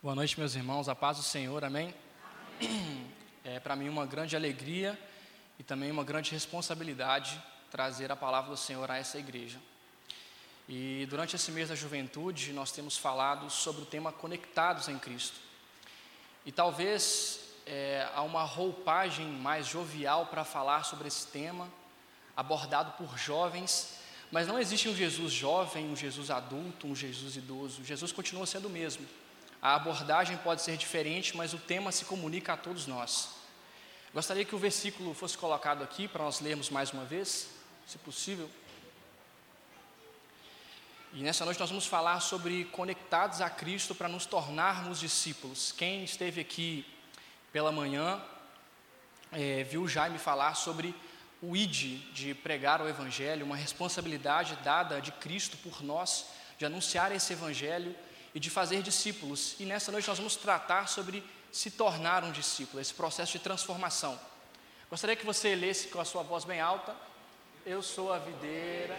Boa noite, meus irmãos, a paz do Senhor, amém? É para mim uma grande alegria e também uma grande responsabilidade trazer a palavra do Senhor a essa igreja. E durante esse mês da juventude, nós temos falado sobre o tema Conectados em Cristo. E talvez é, há uma roupagem mais jovial para falar sobre esse tema, abordado por jovens, mas não existe um Jesus jovem, um Jesus adulto, um Jesus idoso. Jesus continua sendo o mesmo. A abordagem pode ser diferente, mas o tema se comunica a todos nós. Gostaria que o versículo fosse colocado aqui para nós lermos mais uma vez, se possível. E nessa noite nós vamos falar sobre conectados a Cristo para nos tornarmos discípulos. Quem esteve aqui pela manhã é, viu Jaime falar sobre o ID de pregar o Evangelho, uma responsabilidade dada de Cristo por nós, de anunciar esse Evangelho e de fazer discípulos. E nessa noite nós vamos tratar sobre se tornar um discípulo, esse processo de transformação. Gostaria que você lesse com a sua voz bem alta. Eu sou a videira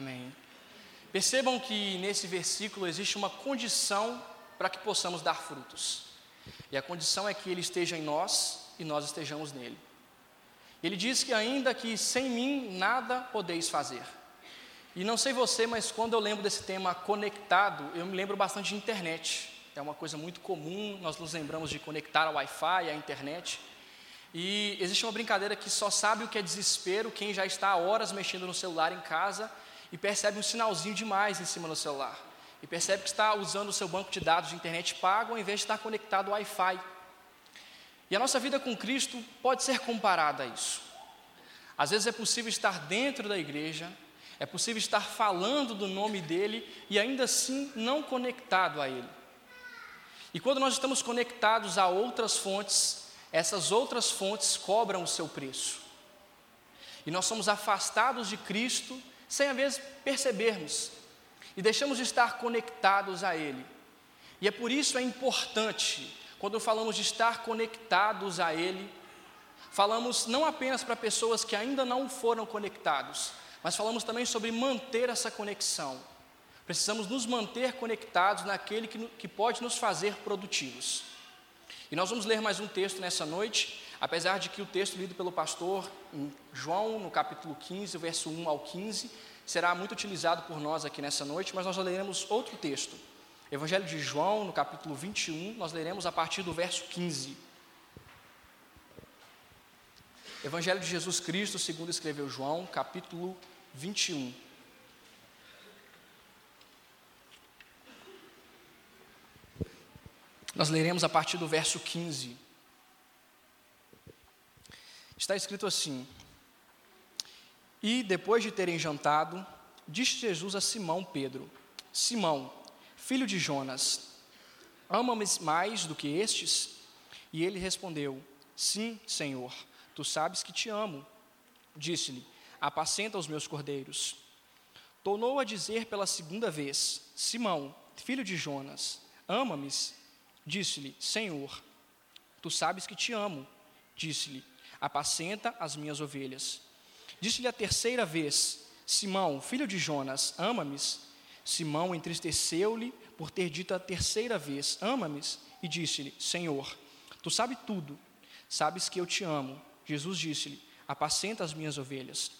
Amém. Percebam que nesse versículo existe uma condição para que possamos dar frutos. E a condição é que Ele esteja em nós e nós estejamos nele. Ele diz que ainda que sem mim nada podeis fazer. E não sei você, mas quando eu lembro desse tema conectado, eu me lembro bastante de internet. É uma coisa muito comum, nós nos lembramos de conectar ao Wi-Fi, à internet. E existe uma brincadeira que só sabe o que é desespero quem já está há horas mexendo no celular em casa e percebe um sinalzinho demais em cima do celular. E percebe que está usando o seu banco de dados de internet pago ao invés de estar conectado ao Wi-Fi. E a nossa vida com Cristo pode ser comparada a isso. Às vezes é possível estar dentro da igreja, é possível estar falando do nome dele e ainda assim não conectado a ele. E quando nós estamos conectados a outras fontes, essas outras fontes cobram o seu preço. E nós somos afastados de Cristo sem às vezes percebermos, e deixamos de estar conectados a Ele. E é por isso é importante, quando falamos de estar conectados a Ele, falamos não apenas para pessoas que ainda não foram conectados, mas falamos também sobre manter essa conexão. Precisamos nos manter conectados naquele que, que pode nos fazer produtivos. E nós vamos ler mais um texto nessa noite, Apesar de que o texto lido pelo pastor em João, no capítulo 15, verso 1 ao 15, será muito utilizado por nós aqui nessa noite, mas nós leremos outro texto. Evangelho de João, no capítulo 21, nós leremos a partir do verso 15. Evangelho de Jesus Cristo, segundo escreveu João, capítulo 21. Nós leremos a partir do verso 15 está escrito assim: E depois de terem jantado, disse Jesus a Simão Pedro: Simão, filho de Jonas, ama-me mais do que estes? E ele respondeu: Sim, Senhor, tu sabes que te amo. Disse-lhe: Apacenta os meus cordeiros. Tornou a dizer pela segunda vez: Simão, filho de Jonas, ama-me? Disse-lhe: Senhor, tu sabes que te amo. Disse-lhe: apacenta as minhas ovelhas. Disse-lhe a terceira vez: Simão, filho de Jonas, ama-me? Simão entristeceu-lhe por ter dito a terceira vez: Ama-me? E disse-lhe: Senhor, tu sabes tudo, sabes que eu te amo. Jesus disse-lhe: Apacenta as minhas ovelhas.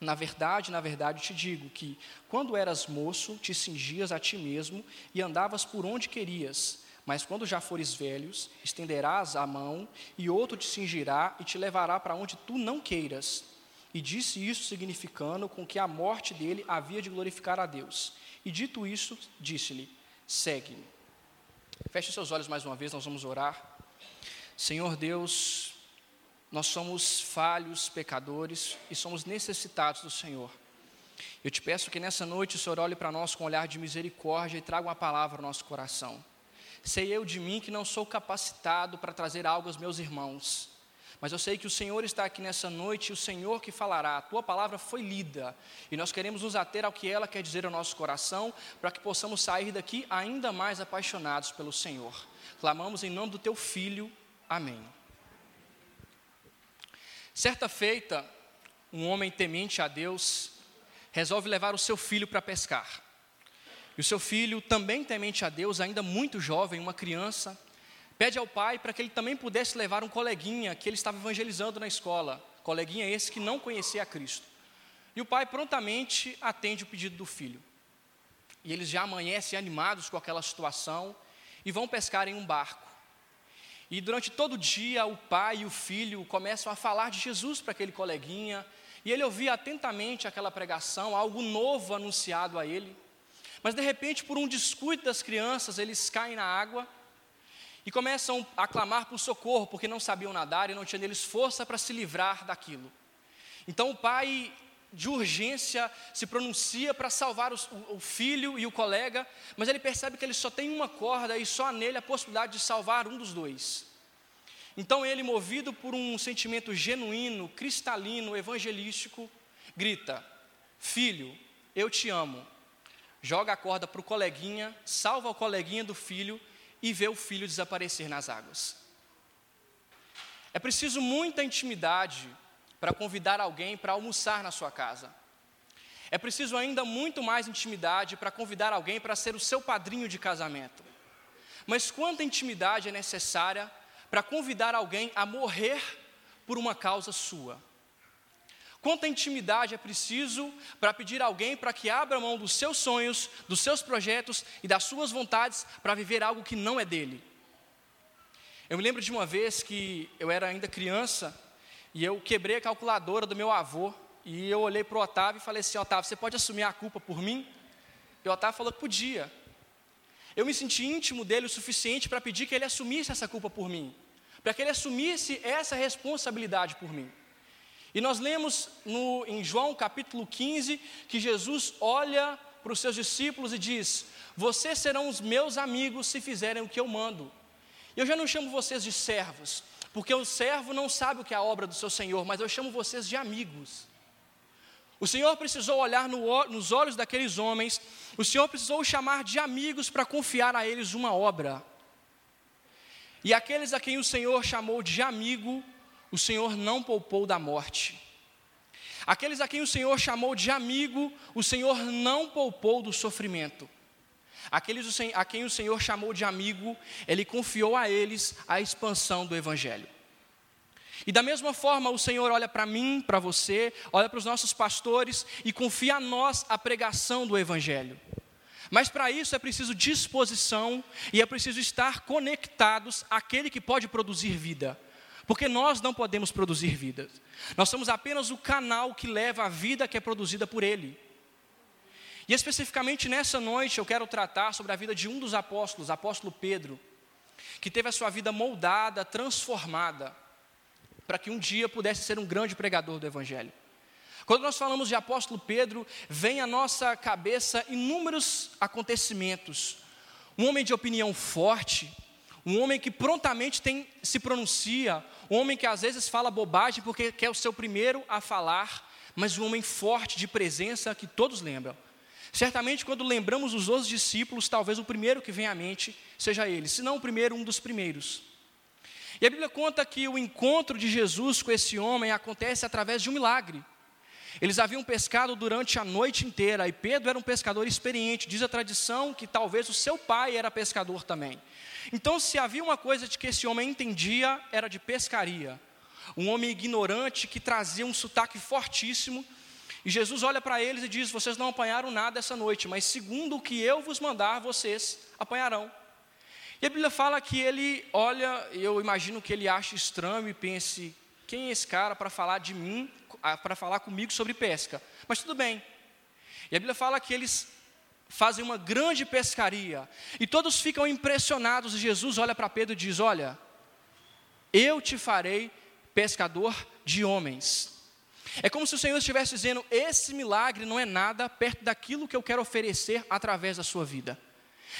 Na verdade, na verdade te digo que, quando eras moço, te cingias a ti mesmo e andavas por onde querias. Mas quando já fores velhos, estenderás a mão, e outro te cingirá e te levará para onde tu não queiras. E disse isso, significando com que a morte dele havia de glorificar a Deus. E dito isso, disse-lhe: Segue-me. Feche seus olhos mais uma vez, nós vamos orar. Senhor Deus, nós somos falhos, pecadores e somos necessitados do Senhor. Eu te peço que nessa noite o Senhor olhe para nós com um olhar de misericórdia e traga uma palavra ao nosso coração. Sei eu de mim que não sou capacitado para trazer algo aos meus irmãos, mas eu sei que o Senhor está aqui nessa noite o Senhor que falará. A tua palavra foi lida e nós queremos nos ater ao que ela quer dizer ao nosso coração, para que possamos sair daqui ainda mais apaixonados pelo Senhor. Clamamos em nome do teu filho. Amém. Certa feita, um homem temente a Deus resolve levar o seu filho para pescar. E o seu filho, também temente a Deus, ainda muito jovem, uma criança, pede ao pai para que ele também pudesse levar um coleguinha que ele estava evangelizando na escola, coleguinha esse que não conhecia a Cristo. E o pai prontamente atende o pedido do filho. E eles já amanhecem animados com aquela situação e vão pescar em um barco. E durante todo o dia, o pai e o filho começam a falar de Jesus para aquele coleguinha, e ele ouvia atentamente aquela pregação, algo novo anunciado a ele. Mas de repente, por um descuido das crianças, eles caem na água e começam a clamar por socorro, porque não sabiam nadar e não tinham neles força para se livrar daquilo. Então o pai, de urgência, se pronuncia para salvar o, o, filho e o colega, mas ele percebe que ele só tem uma corda e só nele a possibilidade de salvar um dos dois. Então ele, movido por um sentimento genuíno, cristalino, evangelístico, grita: Filho, eu te amo. Joga a corda para o coleguinha, salva o coleguinha do filho e vê o filho desaparecer nas águas. É preciso muita intimidade para convidar alguém para almoçar na sua casa. É preciso ainda muito mais intimidade para convidar alguém para ser o seu padrinho de casamento. Mas quanta intimidade é necessária para convidar alguém a morrer por uma causa sua? Quanta intimidade é preciso para pedir alguém para que abra mão dos seus sonhos, dos seus projetos e das suas vontades para viver algo que não é dele? Eu me lembro de uma vez que eu era ainda criança e eu quebrei a calculadora do meu avô e eu olhei para o Otávio e falei assim: Otávio, você pode assumir a culpa por mim? E o Otávio falou que podia. Eu me senti íntimo dele o suficiente para pedir que ele assumisse essa culpa por mim, para que ele assumisse essa responsabilidade por mim. E nós lemos no, em João capítulo 15 que Jesus olha para os seus discípulos e diz: Vocês serão os meus amigos se fizerem o que eu mando. Eu já não chamo vocês de servos, porque o servo não sabe o que é a obra do seu senhor, mas eu chamo vocês de amigos. O Senhor precisou olhar no, nos olhos daqueles homens, o Senhor precisou chamar de amigos para confiar a eles uma obra. E aqueles a quem o Senhor chamou de amigo, o Senhor não poupou da morte. Aqueles a quem o Senhor chamou de amigo, o Senhor não poupou do sofrimento. Aqueles a quem o Senhor chamou de amigo, Ele confiou a eles a expansão do Evangelho. E da mesma forma, o Senhor olha para mim, para você, olha para os nossos pastores e confia a nós a pregação do Evangelho. Mas para isso é preciso disposição e é preciso estar conectados àquele que pode produzir vida. Porque nós não podemos produzir vida. Nós somos apenas o canal que leva a vida que é produzida por Ele. E especificamente nessa noite eu quero tratar sobre a vida de um dos apóstolos, apóstolo Pedro, que teve a sua vida moldada, transformada, para que um dia pudesse ser um grande pregador do Evangelho. Quando nós falamos de apóstolo Pedro, vem à nossa cabeça inúmeros acontecimentos. Um homem de opinião forte, um homem que prontamente tem, se pronuncia, um homem que às vezes fala bobagem porque quer o seu primeiro a falar, mas um homem forte de presença que todos lembram. Certamente, quando lembramos os outros discípulos, talvez o primeiro que vem à mente seja ele, se não o primeiro, um dos primeiros. E a Bíblia conta que o encontro de Jesus com esse homem acontece através de um milagre. Eles haviam pescado durante a noite inteira e Pedro era um pescador experiente. Diz a tradição que talvez o seu pai era pescador também. Então, se havia uma coisa de que esse homem entendia, era de pescaria. Um homem ignorante que trazia um sotaque fortíssimo. E Jesus olha para eles e diz: Vocês não apanharam nada essa noite, mas segundo o que eu vos mandar, vocês apanharão. E a Bíblia fala que ele olha, eu imagino que ele acha estranho e pense: quem é esse cara para falar de mim, para falar comigo sobre pesca? Mas tudo bem. E a Bíblia fala que eles fazem uma grande pescaria. E todos ficam impressionados. E Jesus olha para Pedro e diz: Olha, eu te farei pescador de homens. É como se o Senhor estivesse dizendo: Esse milagre não é nada perto daquilo que eu quero oferecer através da sua vida.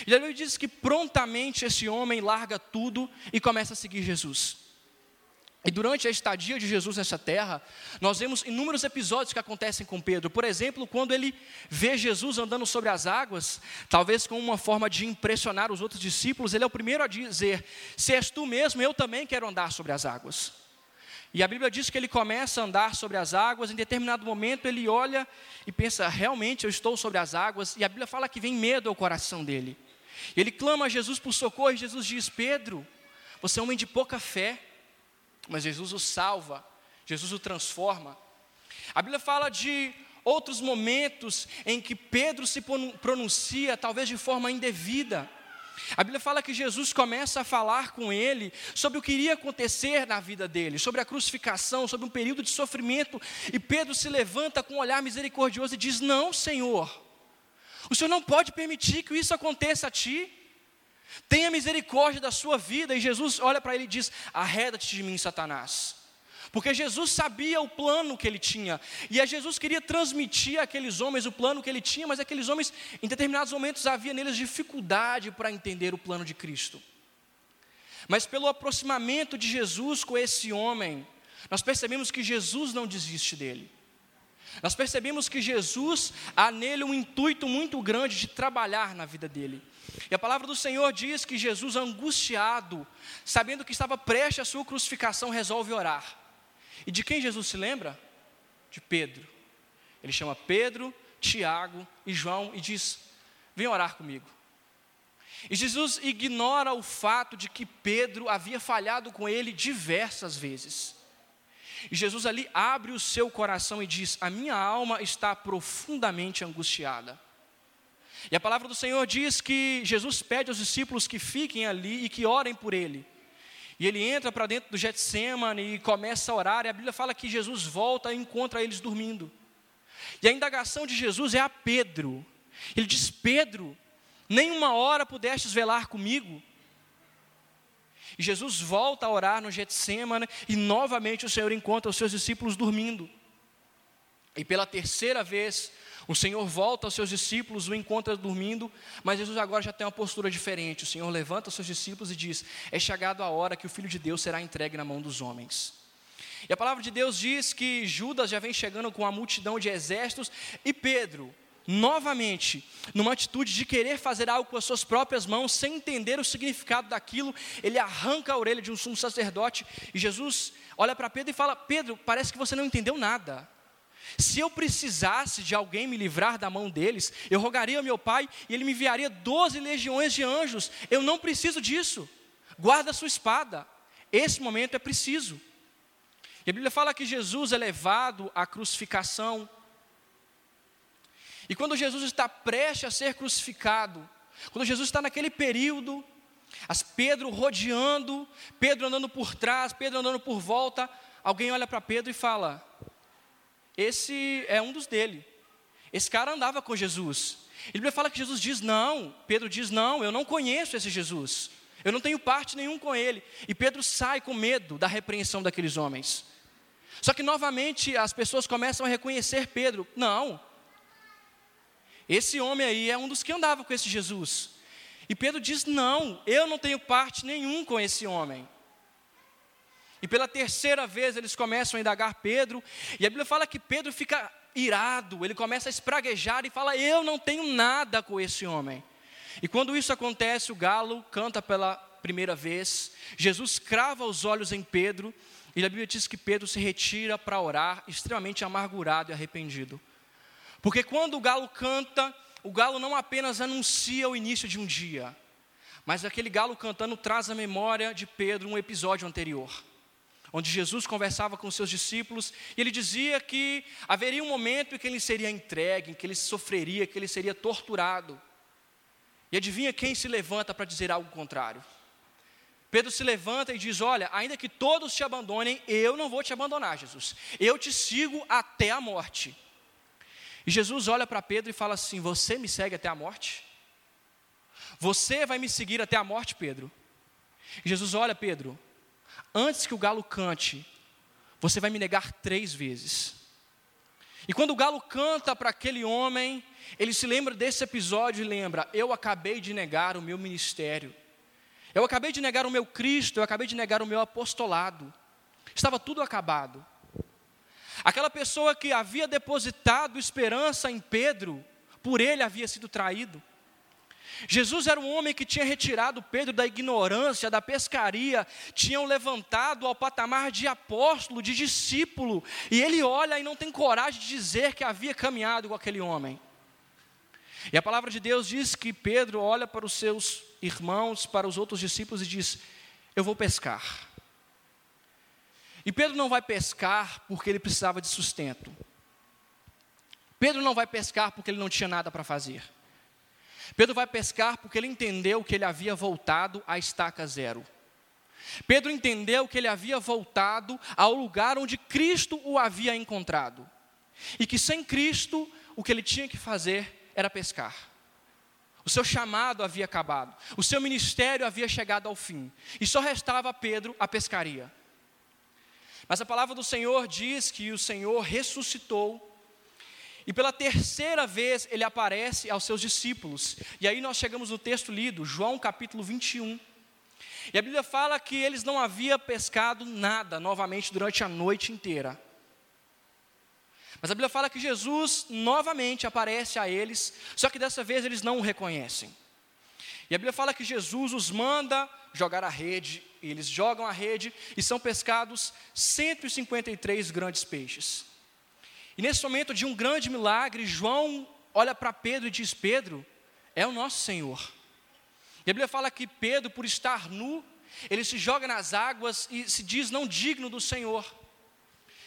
E ele diz que prontamente esse homem larga tudo e começa a seguir Jesus. E durante a estadia de Jesus nessa terra, nós vemos inúmeros episódios que acontecem com Pedro. Por exemplo, quando ele vê Jesus andando sobre as águas, talvez com uma forma de impressionar os outros discípulos, ele é o primeiro a dizer: Se és tu mesmo, eu também quero andar sobre as águas. E a Bíblia diz que ele começa a andar sobre as águas, em determinado momento ele olha e pensa: Realmente eu estou sobre as águas. E a Bíblia fala que vem medo ao coração dele. Ele clama a Jesus por socorro, e Jesus diz: Pedro, você é um homem de pouca fé mas Jesus o salva, Jesus o transforma. A Bíblia fala de outros momentos em que Pedro se pronuncia, talvez de forma indevida. A Bíblia fala que Jesus começa a falar com ele sobre o que iria acontecer na vida dele, sobre a crucificação, sobre um período de sofrimento, e Pedro se levanta com um olhar misericordioso e diz: Não, Senhor, o Senhor não pode permitir que isso aconteça a ti. Tenha misericórdia da sua vida. E Jesus olha para ele e diz: Arreda-te de mim, Satanás. Porque Jesus sabia o plano que ele tinha. E a Jesus queria transmitir àqueles homens o plano que ele tinha, mas aqueles homens, em determinados momentos, havia neles dificuldade para entender o plano de Cristo. Mas pelo aproximamento de Jesus com esse homem, nós percebemos que Jesus não desiste dele. Nós percebemos que Jesus há nele um intuito muito grande de trabalhar na vida dele. E a palavra do Senhor diz que Jesus, angustiado, sabendo que estava prestes à sua crucificação, resolve orar. E de quem Jesus se lembra? De Pedro. Ele chama Pedro, Tiago e João e diz: Vem orar comigo. E Jesus ignora o fato de que Pedro havia falhado com ele diversas vezes. E Jesus ali abre o seu coração e diz: A minha alma está profundamente angustiada. E a palavra do Senhor diz que Jesus pede aos discípulos que fiquem ali e que orem por ele. E ele entra para dentro do Getsemane e começa a orar, e a Bíblia fala que Jesus volta e encontra eles dormindo. E a indagação de Jesus é a Pedro. Ele diz: Pedro, nem uma hora pudestes velar comigo. E Jesus volta a orar no Getsemane e novamente o Senhor encontra os seus discípulos dormindo. E pela terceira vez, o Senhor volta aos seus discípulos, o encontra dormindo, mas Jesus agora já tem uma postura diferente. O Senhor levanta os seus discípulos e diz: É chegado a hora que o Filho de Deus será entregue na mão dos homens. E a palavra de Deus diz que Judas já vem chegando com a multidão de exércitos e Pedro, novamente, numa atitude de querer fazer algo com as suas próprias mãos, sem entender o significado daquilo, ele arranca a orelha de um sumo sacerdote e Jesus olha para Pedro e fala: Pedro, parece que você não entendeu nada. Se eu precisasse de alguém me livrar da mão deles, eu rogaria ao meu pai e ele me enviaria doze legiões de anjos. Eu não preciso disso. Guarda a sua espada. Esse momento é preciso. E a Bíblia fala que Jesus é levado à crucificação. E quando Jesus está prestes a ser crucificado, quando Jesus está naquele período, as Pedro rodeando, Pedro andando por trás, Pedro andando por volta, alguém olha para Pedro e fala: esse é um dos dele. Esse cara andava com Jesus. E Bíblia fala que Jesus diz não. Pedro diz não, eu não conheço esse Jesus. Eu não tenho parte nenhum com ele. E Pedro sai com medo da repreensão daqueles homens. Só que novamente as pessoas começam a reconhecer Pedro. Não. Esse homem aí é um dos que andava com esse Jesus. E Pedro diz: Não, eu não tenho parte nenhum com esse homem. E pela terceira vez eles começam a indagar Pedro, e a Bíblia fala que Pedro fica irado, ele começa a espraguejar e fala: Eu não tenho nada com esse homem. E quando isso acontece, o galo canta pela primeira vez, Jesus crava os olhos em Pedro, e a Bíblia diz que Pedro se retira para orar, extremamente amargurado e arrependido. Porque quando o galo canta, o galo não apenas anuncia o início de um dia, mas aquele galo cantando traz à memória de Pedro um episódio anterior onde Jesus conversava com seus discípulos e ele dizia que haveria um momento em que ele seria entregue, em que ele sofreria, que ele seria torturado. E adivinha quem se levanta para dizer algo contrário? Pedro se levanta e diz: Olha, ainda que todos te abandonem, eu não vou te abandonar, Jesus. Eu te sigo até a morte. E Jesus olha para Pedro e fala assim: Você me segue até a morte? Você vai me seguir até a morte, Pedro? E Jesus olha, Pedro, antes que o galo cante, você vai me negar três vezes. E quando o galo canta para aquele homem, ele se lembra desse episódio e lembra: eu acabei de negar o meu ministério, eu acabei de negar o meu Cristo, eu acabei de negar o meu apostolado. Estava tudo acabado. Aquela pessoa que havia depositado esperança em Pedro, por ele havia sido traído. Jesus era um homem que tinha retirado Pedro da ignorância, da pescaria, tinham levantado ao patamar de apóstolo, de discípulo, e ele olha e não tem coragem de dizer que havia caminhado com aquele homem. E a palavra de Deus diz que Pedro olha para os seus irmãos, para os outros discípulos e diz: Eu vou pescar. E Pedro não vai pescar porque ele precisava de sustento. Pedro não vai pescar porque ele não tinha nada para fazer. Pedro vai pescar porque ele entendeu que ele havia voltado à estaca zero. Pedro entendeu que ele havia voltado ao lugar onde Cristo o havia encontrado. E que sem Cristo, o que ele tinha que fazer era pescar. O seu chamado havia acabado, o seu ministério havia chegado ao fim, e só restava a Pedro a pescaria. Mas a palavra do Senhor diz que o Senhor ressuscitou e pela terceira vez ele aparece aos seus discípulos. E aí nós chegamos no texto lido, João capítulo 21. E a Bíblia fala que eles não haviam pescado nada novamente durante a noite inteira. Mas a Bíblia fala que Jesus novamente aparece a eles, só que dessa vez eles não o reconhecem. E a Bíblia fala que Jesus os manda jogar a rede, e eles jogam a rede e são pescados 153 grandes peixes. E nesse momento de um grande milagre, João olha para Pedro e diz: Pedro, é o nosso Senhor. E a Bíblia fala que Pedro, por estar nu, ele se joga nas águas e se diz não digno do Senhor.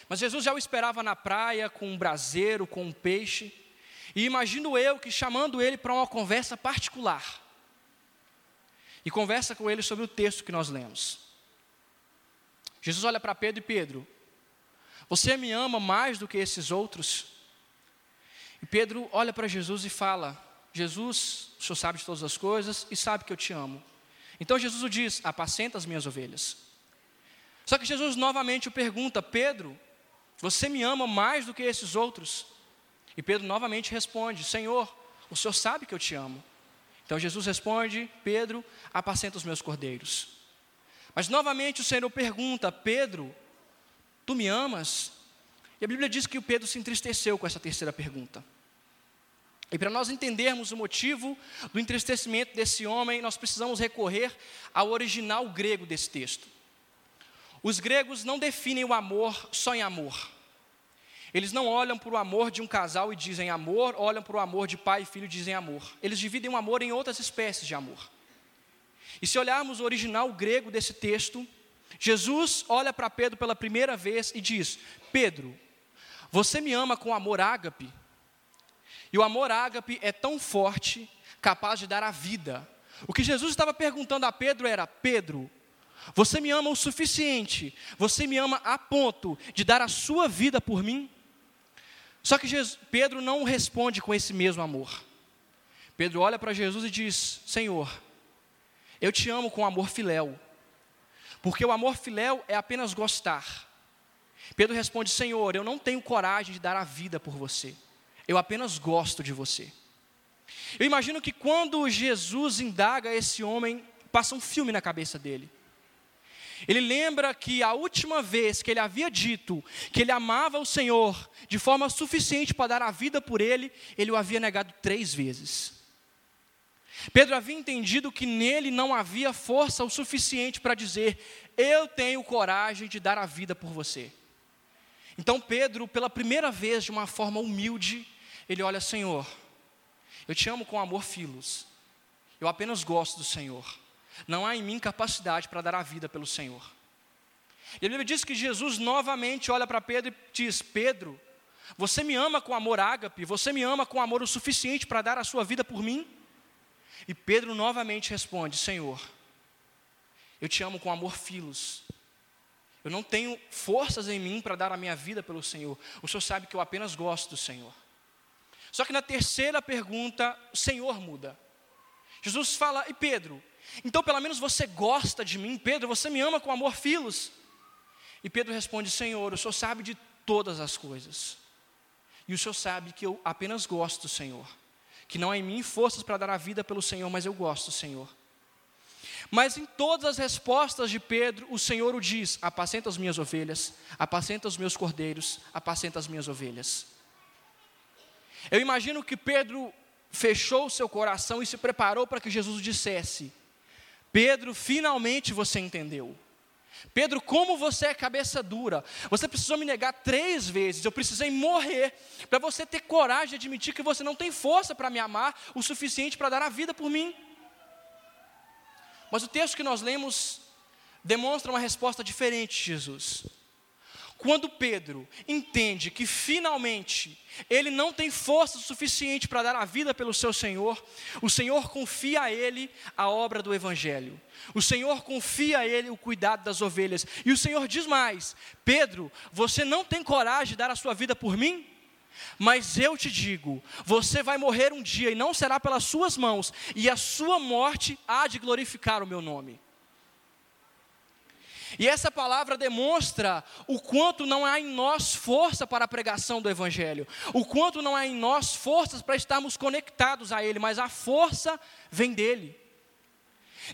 Mas Jesus já o esperava na praia com um braseiro, com um peixe. E imagino eu que chamando ele para uma conversa particular. E conversa com ele sobre o texto que nós lemos. Jesus olha para Pedro e Pedro, você me ama mais do que esses outros? E Pedro olha para Jesus e fala: Jesus, o Senhor sabe de todas as coisas e sabe que eu te amo. Então Jesus o diz: apacenta as minhas ovelhas. Só que Jesus novamente o pergunta: Pedro, você me ama mais do que esses outros? E Pedro novamente responde: Senhor, o Senhor sabe que eu te amo. Então Jesus responde: Pedro, apacenta os meus cordeiros. Mas novamente o Senhor pergunta: Pedro, Tu me amas? E a Bíblia diz que o Pedro se entristeceu com essa terceira pergunta. E para nós entendermos o motivo do entristecimento desse homem, nós precisamos recorrer ao original grego desse texto. Os gregos não definem o amor só em amor. Eles não olham para o amor de um casal e dizem amor, olham para o amor de pai e filho e dizem amor. Eles dividem o amor em outras espécies de amor. E se olharmos o original grego desse texto, Jesus olha para Pedro pela primeira vez e diz: Pedro, você me ama com amor ágape? E o amor ágape é tão forte, capaz de dar a vida. O que Jesus estava perguntando a Pedro era: Pedro, você me ama o suficiente, você me ama a ponto de dar a sua vida por mim? Só que Jesus, Pedro não responde com esse mesmo amor. Pedro olha para Jesus e diz: Senhor, eu te amo com amor filéu. Porque o amor filéu é apenas gostar. Pedro responde: Senhor, eu não tenho coragem de dar a vida por você. Eu apenas gosto de você. Eu imagino que quando Jesus indaga esse homem, passa um filme na cabeça dele. Ele lembra que a última vez que ele havia dito que ele amava o Senhor de forma suficiente para dar a vida por ele, ele o havia negado três vezes. Pedro havia entendido que nele não havia força o suficiente para dizer: Eu tenho coragem de dar a vida por você. Então Pedro, pela primeira vez, de uma forma humilde, ele olha: Senhor, eu te amo com amor filos. Eu apenas gosto do Senhor. Não há em mim capacidade para dar a vida pelo Senhor. E a Bíblia diz que Jesus novamente olha para Pedro e diz: Pedro, você me ama com amor ágape, você me ama com amor o suficiente para dar a sua vida por mim? E Pedro novamente responde: Senhor, eu te amo com amor filos. Eu não tenho forças em mim para dar a minha vida pelo Senhor. O Senhor sabe que eu apenas gosto do Senhor. Só que na terceira pergunta, o Senhor muda. Jesus fala: E Pedro, então pelo menos você gosta de mim? Pedro, você me ama com amor filos? E Pedro responde: Senhor, o Senhor sabe de todas as coisas. E o Senhor sabe que eu apenas gosto do Senhor que não há em mim forças para dar a vida pelo Senhor, mas eu gosto Senhor. Mas em todas as respostas de Pedro, o Senhor o diz: apacenta as minhas ovelhas, apacenta os meus cordeiros, apacenta as minhas ovelhas. Eu imagino que Pedro fechou seu coração e se preparou para que Jesus dissesse: Pedro, finalmente você entendeu. Pedro, como você é cabeça dura, você precisou me negar três vezes, eu precisei morrer, para você ter coragem de admitir que você não tem força para me amar o suficiente para dar a vida por mim. Mas o texto que nós lemos demonstra uma resposta diferente de Jesus. Quando Pedro entende que finalmente ele não tem força suficiente para dar a vida pelo seu Senhor, o Senhor confia a ele a obra do Evangelho. O Senhor confia a ele o cuidado das ovelhas. E o Senhor diz mais: Pedro, você não tem coragem de dar a sua vida por mim? Mas eu te digo: você vai morrer um dia e não será pelas suas mãos, e a sua morte há de glorificar o meu nome. E essa palavra demonstra o quanto não há em nós força para a pregação do Evangelho, o quanto não há em nós forças para estarmos conectados a Ele, mas a força vem dEle.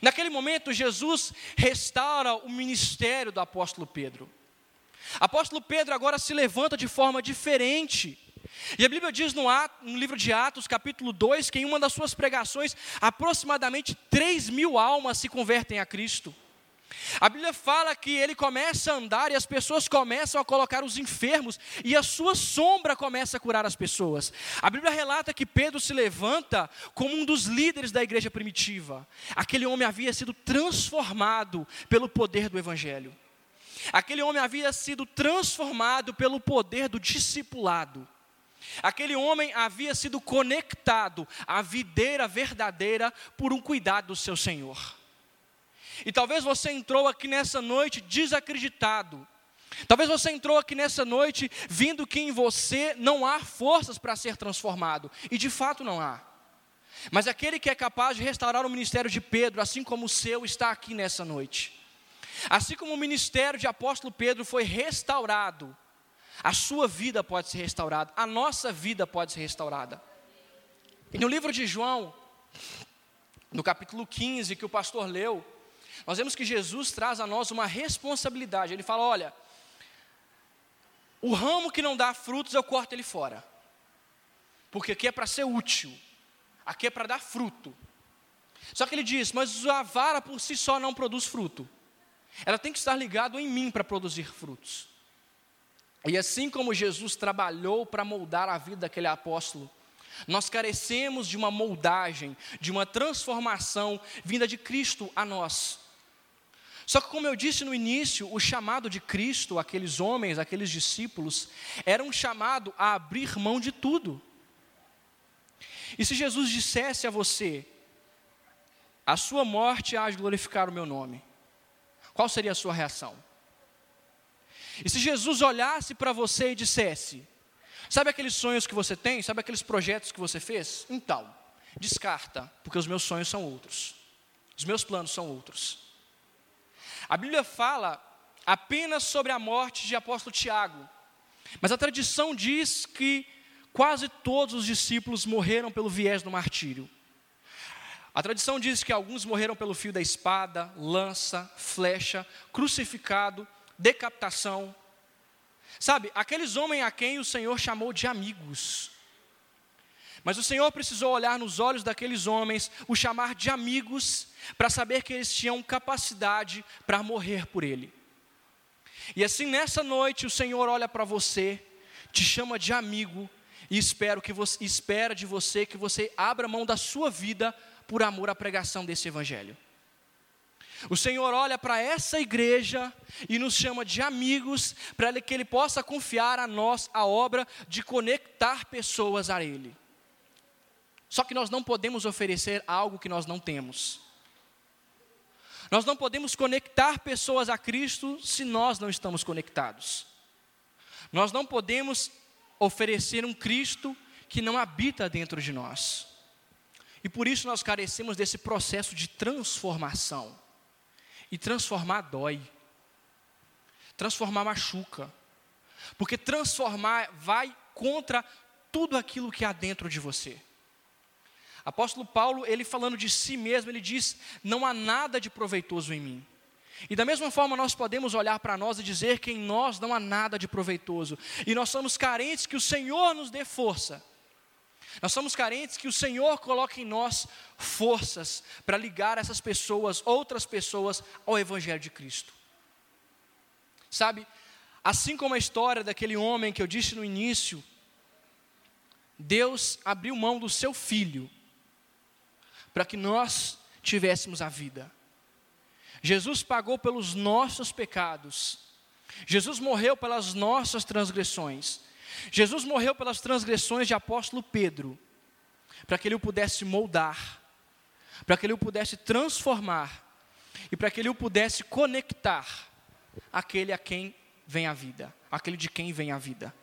Naquele momento, Jesus restaura o ministério do apóstolo Pedro. Apóstolo Pedro agora se levanta de forma diferente. E a Bíblia diz no, ato, no, livro de Atos, capítulo 2, que em uma das suas pregações, aproximadamente 3 mil almas se convertem a Cristo. A Bíblia fala que ele começa a andar e as pessoas começam a colocar os enfermos e a sua sombra começa a curar as pessoas. A Bíblia relata que Pedro se levanta como um dos líderes da igreja primitiva. Aquele homem havia sido transformado pelo poder do evangelho. Aquele homem havia sido transformado pelo poder do discipulado. Aquele homem havia sido conectado à videira verdadeira por um cuidado do seu Senhor. E talvez você entrou aqui nessa noite desacreditado. Talvez você entrou aqui nessa noite vindo que em você não há forças para ser transformado. E de fato não há. Mas aquele que é capaz de restaurar o ministério de Pedro, assim como o seu, está aqui nessa noite. Assim como o ministério de apóstolo Pedro foi restaurado, a sua vida pode ser restaurada, a nossa vida pode ser restaurada. E no livro de João, no capítulo 15, que o pastor leu, nós vemos que Jesus traz a nós uma responsabilidade. Ele fala: olha, o ramo que não dá frutos, eu corto ele fora. Porque aqui é para ser útil, aqui é para dar fruto. Só que ele diz: mas a vara por si só não produz fruto. Ela tem que estar ligada em mim para produzir frutos. E assim como Jesus trabalhou para moldar a vida daquele apóstolo, nós carecemos de uma moldagem, de uma transformação vinda de Cristo a nós. Só que, como eu disse no início, o chamado de Cristo, aqueles homens, aqueles discípulos, era um chamado a abrir mão de tudo. E se Jesus dissesse a você, a sua morte há de glorificar o meu nome, qual seria a sua reação? E se Jesus olhasse para você e dissesse, sabe aqueles sonhos que você tem, sabe aqueles projetos que você fez? Então, descarta, porque os meus sonhos são outros, os meus planos são outros. A Bíblia fala apenas sobre a morte de apóstolo Tiago, mas a tradição diz que quase todos os discípulos morreram pelo viés do martírio. A tradição diz que alguns morreram pelo fio da espada, lança, flecha, crucificado, decapitação. Sabe, aqueles homens a quem o Senhor chamou de amigos. Mas o Senhor precisou olhar nos olhos daqueles homens, o chamar de amigos, para saber que eles tinham capacidade para morrer por Ele. E assim nessa noite o Senhor olha para você, te chama de amigo e espero que você, espera de você que você abra mão da sua vida por amor à pregação desse Evangelho. O Senhor olha para essa igreja e nos chama de amigos, para que Ele possa confiar a nós a obra de conectar pessoas a Ele. Só que nós não podemos oferecer algo que nós não temos. Nós não podemos conectar pessoas a Cristo se nós não estamos conectados. Nós não podemos oferecer um Cristo que não habita dentro de nós. E por isso nós carecemos desse processo de transformação. E transformar dói. Transformar machuca. Porque transformar vai contra tudo aquilo que há dentro de você. Apóstolo Paulo, ele falando de si mesmo, ele diz: Não há nada de proveitoso em mim. E da mesma forma nós podemos olhar para nós e dizer que em nós não há nada de proveitoso. E nós somos carentes que o Senhor nos dê força. Nós somos carentes que o Senhor coloque em nós forças para ligar essas pessoas, outras pessoas, ao Evangelho de Cristo. Sabe, assim como a história daquele homem que eu disse no início, Deus abriu mão do seu filho para que nós tivéssemos a vida. Jesus pagou pelos nossos pecados. Jesus morreu pelas nossas transgressões. Jesus morreu pelas transgressões de apóstolo Pedro, para que ele o pudesse moldar, para que ele o pudesse transformar e para que ele o pudesse conectar aquele a quem vem a vida, aquele de quem vem a vida.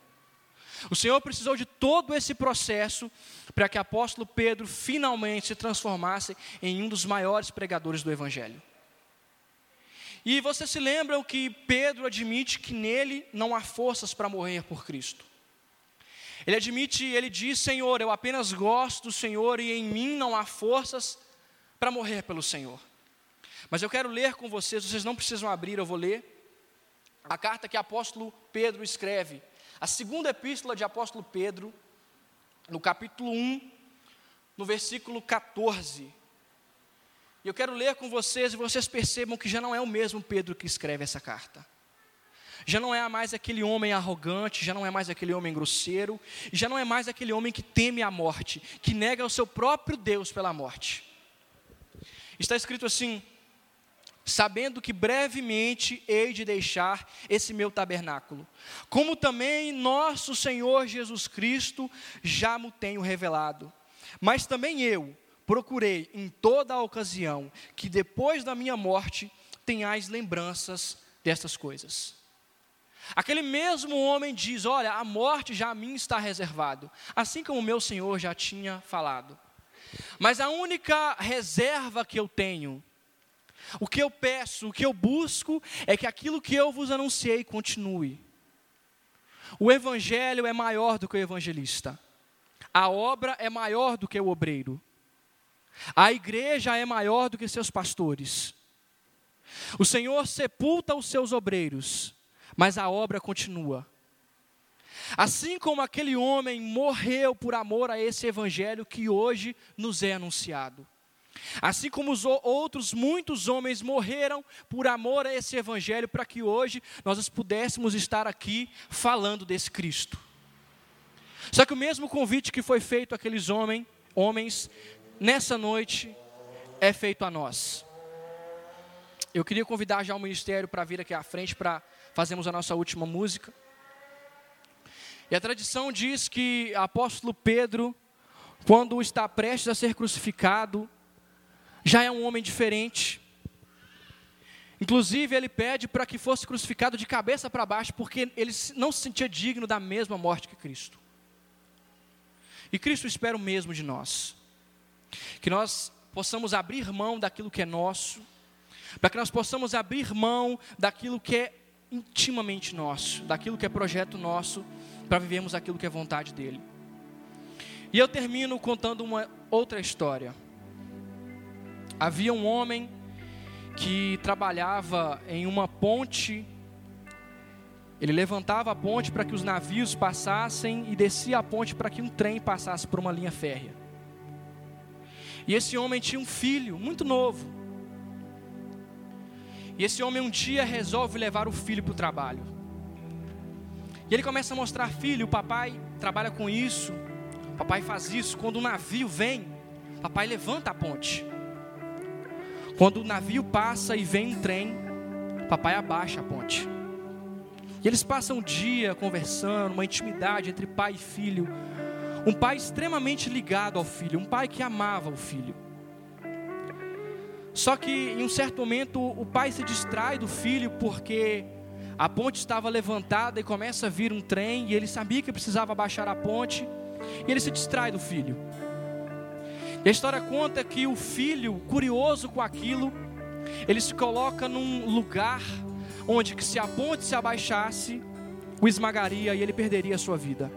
O Senhor precisou de todo esse processo para que o apóstolo Pedro finalmente se transformasse em um dos maiores pregadores do Evangelho. E você se lembra que Pedro admite que nele não há forças para morrer por Cristo. Ele admite, ele diz: Senhor, eu apenas gosto do Senhor e em mim não há forças para morrer pelo Senhor. Mas eu quero ler com vocês, vocês não precisam abrir, eu vou ler. A carta que o apóstolo Pedro escreve, a segunda epístola de apóstolo Pedro, no capítulo 1, no versículo 14. E eu quero ler com vocês e vocês percebam que já não é o mesmo Pedro que escreve essa carta. Já não é mais aquele homem arrogante, já não é mais aquele homem grosseiro, já não é mais aquele homem que teme a morte, que nega o seu próprio Deus pela morte. Está escrito assim: sabendo que brevemente hei de deixar esse meu tabernáculo, como também nosso Senhor Jesus Cristo já me tenho revelado. Mas também eu, procurei em toda a ocasião que depois da minha morte tenhais lembranças destas coisas. Aquele mesmo homem diz: Olha, a morte já a mim está reservado, assim como o meu Senhor já tinha falado. Mas a única reserva que eu tenho, o que eu peço, o que eu busco, é que aquilo que eu vos anunciei continue. O evangelho é maior do que o evangelista, a obra é maior do que o obreiro. A igreja é maior do que seus pastores. O Senhor sepulta os seus obreiros, mas a obra continua. Assim como aquele homem morreu por amor a esse evangelho que hoje nos é anunciado. Assim como os outros muitos homens morreram por amor a esse evangelho para que hoje nós pudéssemos estar aqui falando desse Cristo. Só que o mesmo convite que foi feito àqueles homens, homens nessa noite é feito a nós. Eu queria convidar já o ministério para vir aqui à frente para fazermos a nossa última música. E a tradição diz que apóstolo Pedro, quando está prestes a ser crucificado, já é um homem diferente. Inclusive, ele pede para que fosse crucificado de cabeça para baixo, porque ele não se sentia digno da mesma morte que Cristo. E Cristo espera o mesmo de nós que nós possamos abrir mão daquilo que é nosso, para que nós possamos abrir mão daquilo que é intimamente nosso, daquilo que é projeto nosso, para vivermos aquilo que é vontade dEle. E eu termino contando uma outra história. Havia um homem que trabalhava em uma ponte, ele levantava a ponte para que os navios passassem e descia a ponte para que um trem passasse por uma linha férrea. E esse homem tinha um filho muito novo. E esse homem um dia resolve levar o filho para o trabalho. E ele começa a mostrar: filho, o papai trabalha com isso, o papai faz isso. Quando o navio vem, o papai levanta a ponte. Quando o navio passa e vem um trem, papai abaixa a ponte. E eles passam o dia conversando, uma intimidade entre pai e filho. Um pai extremamente ligado ao filho, um pai que amava o filho. Só que em um certo momento o pai se distrai do filho porque a ponte estava levantada e começa a vir um trem e ele sabia que precisava baixar a ponte e ele se distrai do filho. E a história conta que o filho, curioso com aquilo, ele se coloca num lugar onde que se a ponte se abaixasse, o esmagaria e ele perderia a sua vida.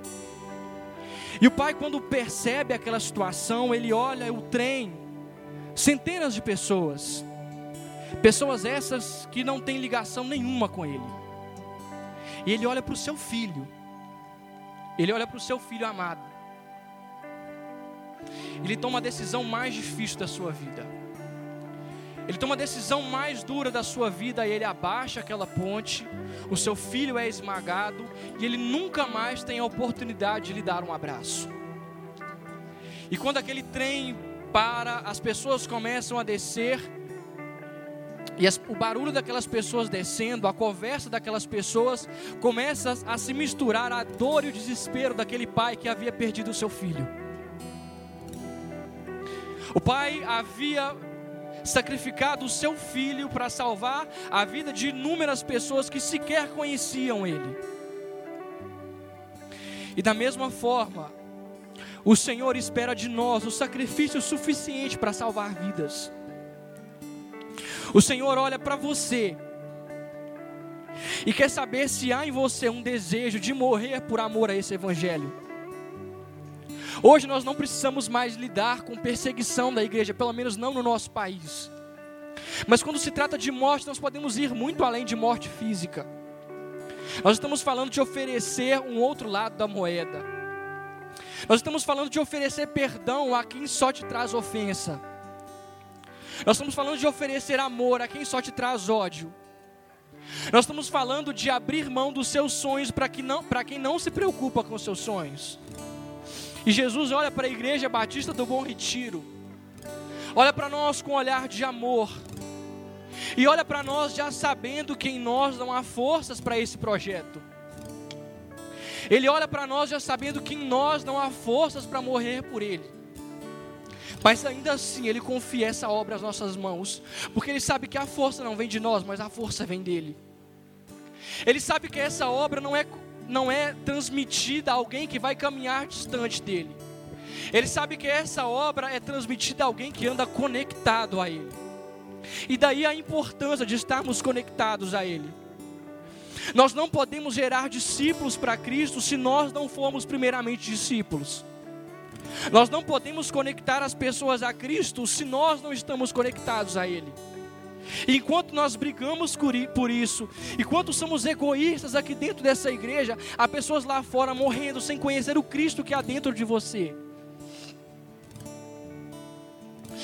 E o pai, quando percebe aquela situação, ele olha o trem, centenas de pessoas, pessoas essas que não têm ligação nenhuma com ele. E ele olha para o seu filho, ele olha para o seu filho amado. Ele toma a decisão mais difícil da sua vida. Ele toma a decisão mais dura da sua vida e ele abaixa aquela ponte. O seu filho é esmagado e ele nunca mais tem a oportunidade de lhe dar um abraço. E quando aquele trem para, as pessoas começam a descer. E as, o barulho daquelas pessoas descendo, a conversa daquelas pessoas, começa a se misturar à dor e o desespero daquele pai que havia perdido o seu filho. O pai havia sacrificado o seu filho para salvar a vida de inúmeras pessoas que sequer conheciam ele. E da mesma forma, o Senhor espera de nós o sacrifício suficiente para salvar vidas. O Senhor olha para você e quer saber se há em você um desejo de morrer por amor a esse Evangelho. Hoje nós não precisamos mais lidar com perseguição da igreja, pelo menos não no nosso país. Mas quando se trata de morte, nós podemos ir muito além de morte física. Nós estamos falando de oferecer um outro lado da moeda. Nós estamos falando de oferecer perdão a quem só te traz ofensa. Nós estamos falando de oferecer amor a quem só te traz ódio. Nós estamos falando de abrir mão dos seus sonhos para que não, para quem não se preocupa com seus sonhos. E Jesus olha para a igreja batista do Bom Retiro, olha para nós com um olhar de amor, e olha para nós já sabendo que em nós não há forças para esse projeto. Ele olha para nós já sabendo que em nós não há forças para morrer por Ele. Mas ainda assim Ele confia essa obra às nossas mãos, porque Ele sabe que a força não vem de nós, mas a força vem dEle. Ele sabe que essa obra não é não é transmitida a alguém que vai caminhar distante dele. Ele sabe que essa obra é transmitida a alguém que anda conectado a ele. E daí a importância de estarmos conectados a ele. Nós não podemos gerar discípulos para Cristo se nós não formos primeiramente discípulos. Nós não podemos conectar as pessoas a Cristo se nós não estamos conectados a Ele. Enquanto nós brigamos por isso, enquanto somos egoístas aqui dentro dessa igreja, há pessoas lá fora morrendo sem conhecer o Cristo que há dentro de você.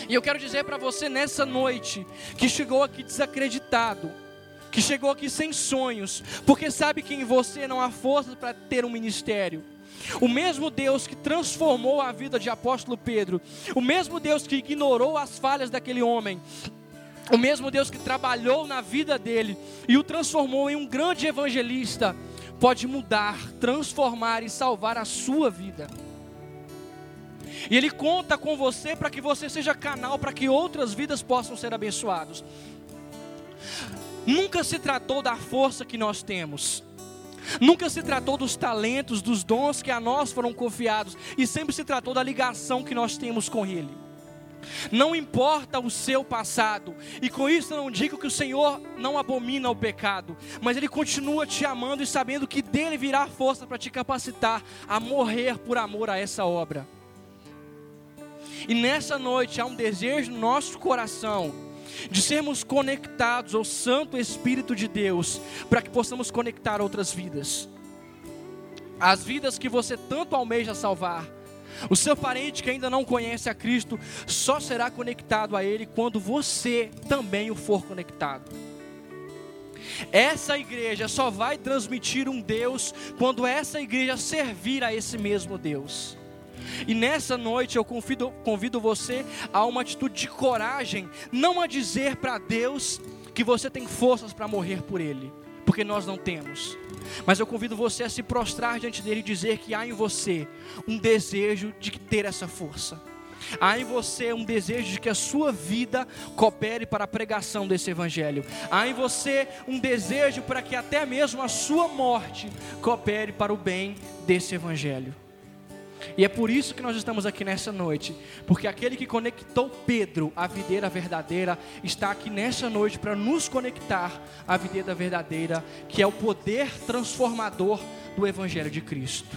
E eu quero dizer para você nessa noite, que chegou aqui desacreditado, que chegou aqui sem sonhos, porque sabe que em você não há força para ter um ministério. O mesmo Deus que transformou a vida de apóstolo Pedro, o mesmo Deus que ignorou as falhas daquele homem, o mesmo Deus que trabalhou na vida dele e o transformou em um grande evangelista, pode mudar, transformar e salvar a sua vida. E Ele conta com você para que você seja canal para que outras vidas possam ser abençoadas. Nunca se tratou da força que nós temos. Nunca se tratou dos talentos, dos dons que a nós foram confiados, e sempre se tratou da ligação que nós temos com Ele. Não importa o seu passado, e com isso eu não digo que o Senhor não abomina o pecado, mas Ele continua te amando e sabendo que dele virá força para te capacitar a morrer por amor a essa obra. E nessa noite há um desejo no nosso coração de sermos conectados ao Santo Espírito de Deus, para que possamos conectar outras vidas, as vidas que você tanto almeja salvar o seu parente que ainda não conhece a Cristo só será conectado a Ele quando você também o for conectado. Essa igreja só vai transmitir um Deus quando essa igreja servir a esse mesmo Deus. E nessa noite eu convido, convido você a uma atitude de coragem, não a dizer para Deus que você tem forças para morrer por Ele, porque nós não temos. Mas eu convido você a se prostrar diante dele e dizer que há em você um desejo de ter essa força. Há em você um desejo de que a sua vida coopere para a pregação desse evangelho. Há em você um desejo para que até mesmo a sua morte coopere para o bem desse evangelho. E é por isso que nós estamos aqui nessa noite, porque aquele que conectou Pedro à videira verdadeira está aqui nessa noite para nos conectar à videira verdadeira, que é o poder transformador do Evangelho de Cristo.